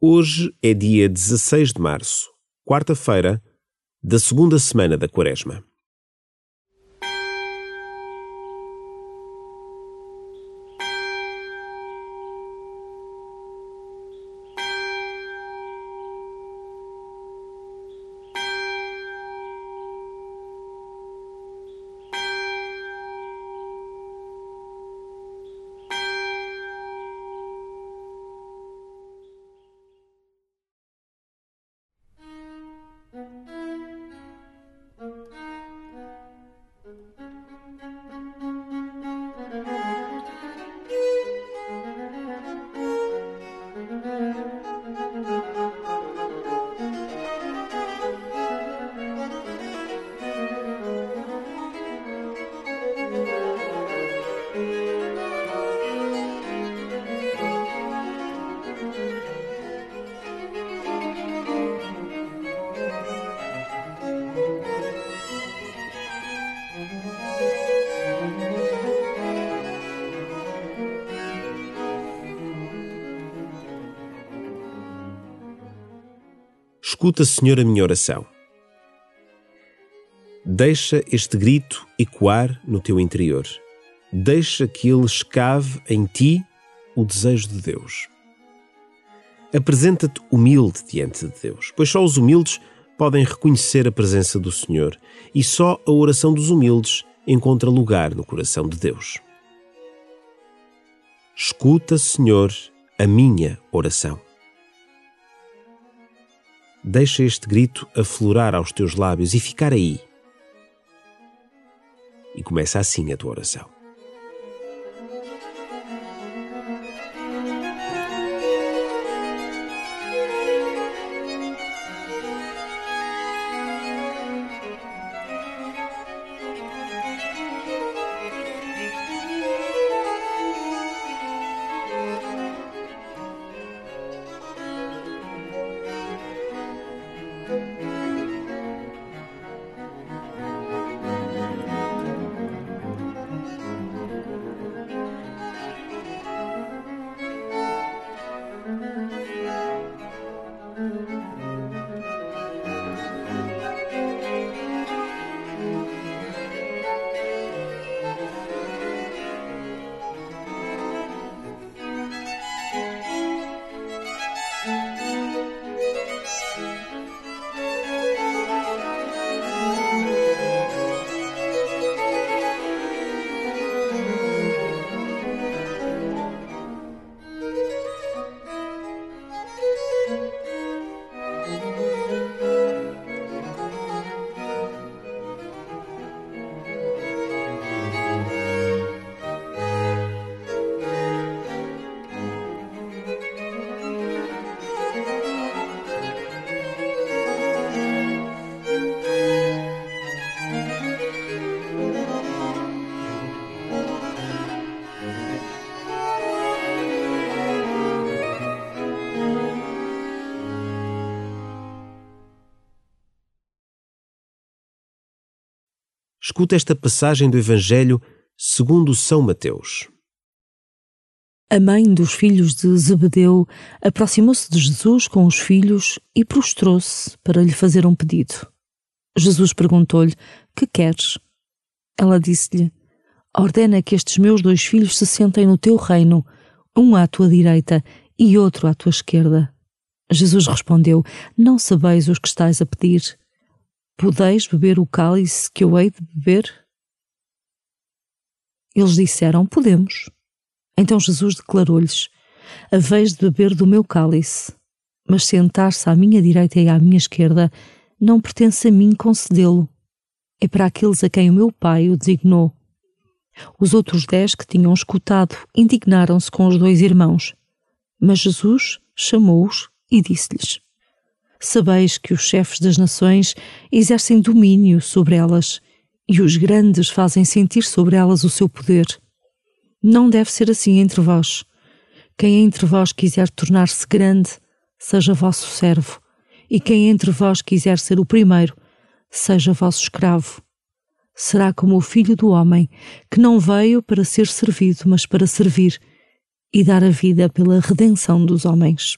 Hoje é dia 16 de março, quarta-feira, da segunda semana da Quaresma. Escuta, Senhor, a minha oração. Deixa este grito ecoar no teu interior. Deixa que ele escave em ti o desejo de Deus. Apresenta-te humilde diante de Deus, pois só os humildes podem reconhecer a presença do Senhor e só a oração dos humildes encontra lugar no coração de Deus. Escuta, Senhor, a minha oração. Deixa este grito aflorar aos teus lábios e ficar aí. E começa assim a tua oração. Escuta esta passagem do Evangelho segundo São Mateus. A mãe dos filhos de Zebedeu aproximou-se de Jesus com os filhos e prostrou-se para lhe fazer um pedido. Jesus perguntou-lhe: Que queres? Ela disse-lhe: Ordena que estes meus dois filhos se sentem no teu reino, um à tua direita e outro à tua esquerda. Jesus respondeu: Não sabeis os que estáis a pedir. Podeis beber o cálice que eu hei de beber? Eles disseram: Podemos. Então Jesus declarou-lhes: A vez de beber do meu cálice, mas sentar-se à minha direita e à minha esquerda não pertence a mim concedê-lo. É para aqueles a quem o meu pai o designou. Os outros dez que tinham escutado indignaram-se com os dois irmãos. Mas Jesus chamou-os e disse-lhes: Sabeis que os chefes das nações exercem domínio sobre elas e os grandes fazem sentir sobre elas o seu poder. Não deve ser assim entre vós. Quem entre vós quiser tornar-se grande, seja vosso servo, e quem entre vós quiser ser o primeiro, seja vosso escravo. Será como o filho do homem, que não veio para ser servido, mas para servir e dar a vida pela redenção dos homens.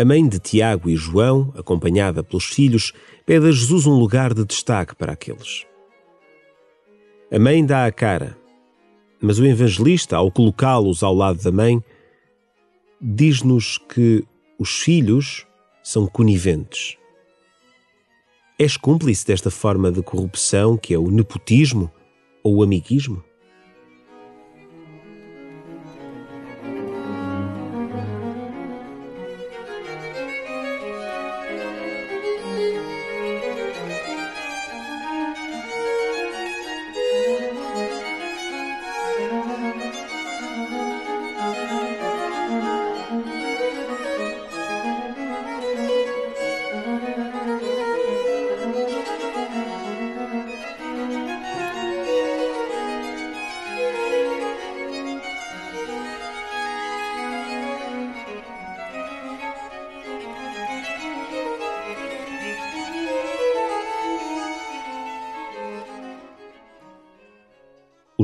A mãe de Tiago e João, acompanhada pelos filhos, pede a Jesus um lugar de destaque para aqueles. A mãe dá a cara, mas o evangelista, ao colocá-los ao lado da mãe, diz-nos que os filhos são coniventes. És cúmplice desta forma de corrupção que é o nepotismo ou o amiguismo?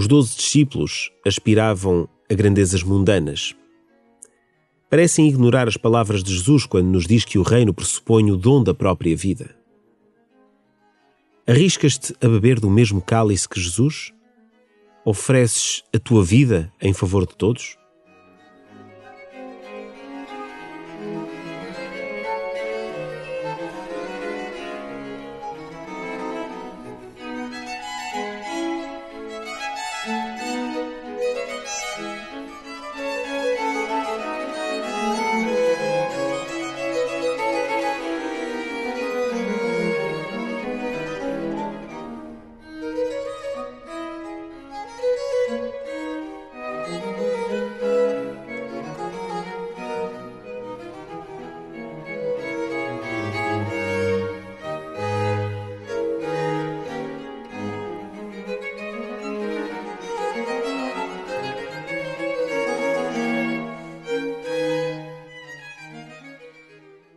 Os doze discípulos aspiravam a grandezas mundanas. Parecem ignorar as palavras de Jesus quando nos diz que o reino pressupõe o dom da própria vida. Arriscas-te a beber do mesmo cálice que Jesus? Ofereces a tua vida em favor de todos?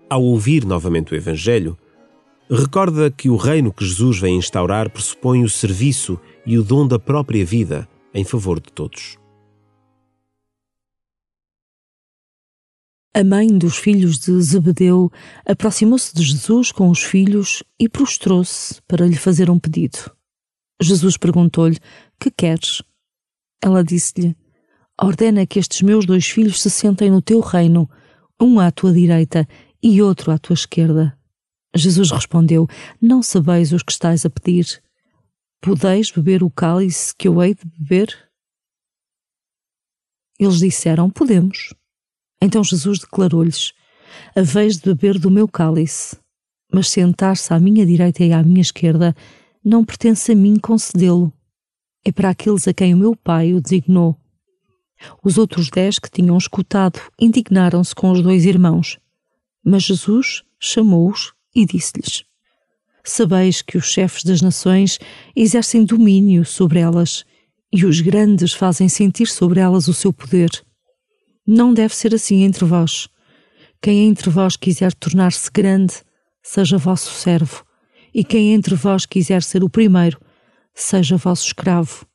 Ao ouvir novamente o Evangelho, recorda que o reino que Jesus vem instaurar pressupõe o serviço e o dom da própria vida em favor de todos. A mãe dos filhos de Zebedeu aproximou-se de Jesus com os filhos e prostrou-se para lhe fazer um pedido. Jesus perguntou-lhe: Que queres? Ela disse-lhe: Ordena que estes meus dois filhos se sentem no teu reino, um à tua direita e outro à tua esquerda. Jesus respondeu: Não sabeis os que estáis a pedir. Podeis beber o cálice que eu hei de beber? Eles disseram: Podemos. Então Jesus declarou-lhes: Haveis de beber do meu cálice, mas sentar-se à minha direita e à minha esquerda não pertence a mim concedê-lo. É para aqueles a quem o meu Pai o designou. Os outros dez que tinham escutado indignaram-se com os dois irmãos. Mas Jesus chamou-os e disse-lhes: Sabeis que os chefes das nações exercem domínio sobre elas e os grandes fazem sentir sobre elas o seu poder. Não deve ser assim entre vós. Quem entre vós quiser tornar-se grande, seja vosso servo, e quem entre vós quiser ser o primeiro, seja vosso escravo.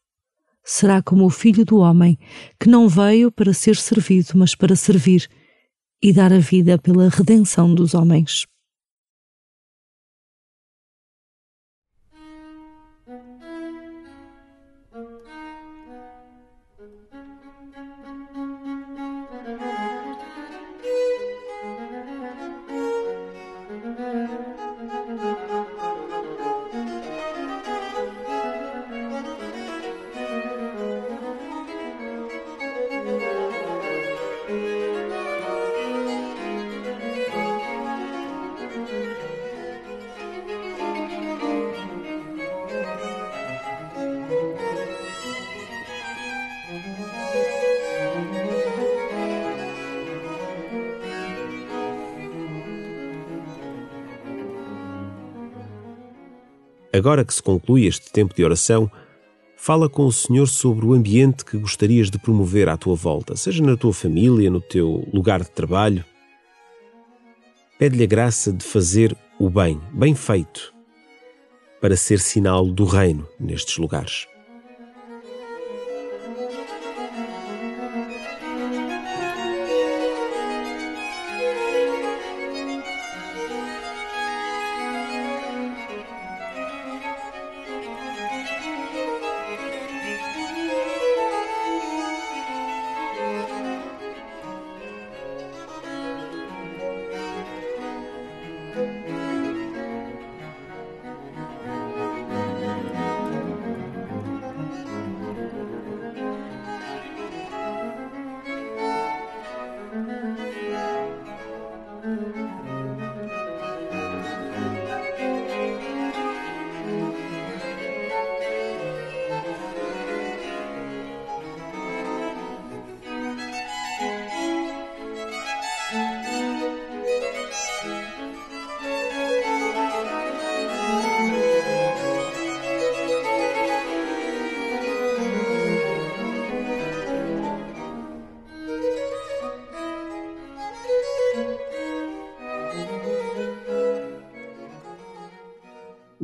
Será como o filho do homem, que não veio para ser servido, mas para servir e dar a vida pela redenção dos homens. Agora que se conclui este tempo de oração, fala com o Senhor sobre o ambiente que gostarias de promover à tua volta, seja na tua família, no teu lugar de trabalho. Pede-lhe a graça de fazer o bem, bem feito, para ser sinal do reino nestes lugares.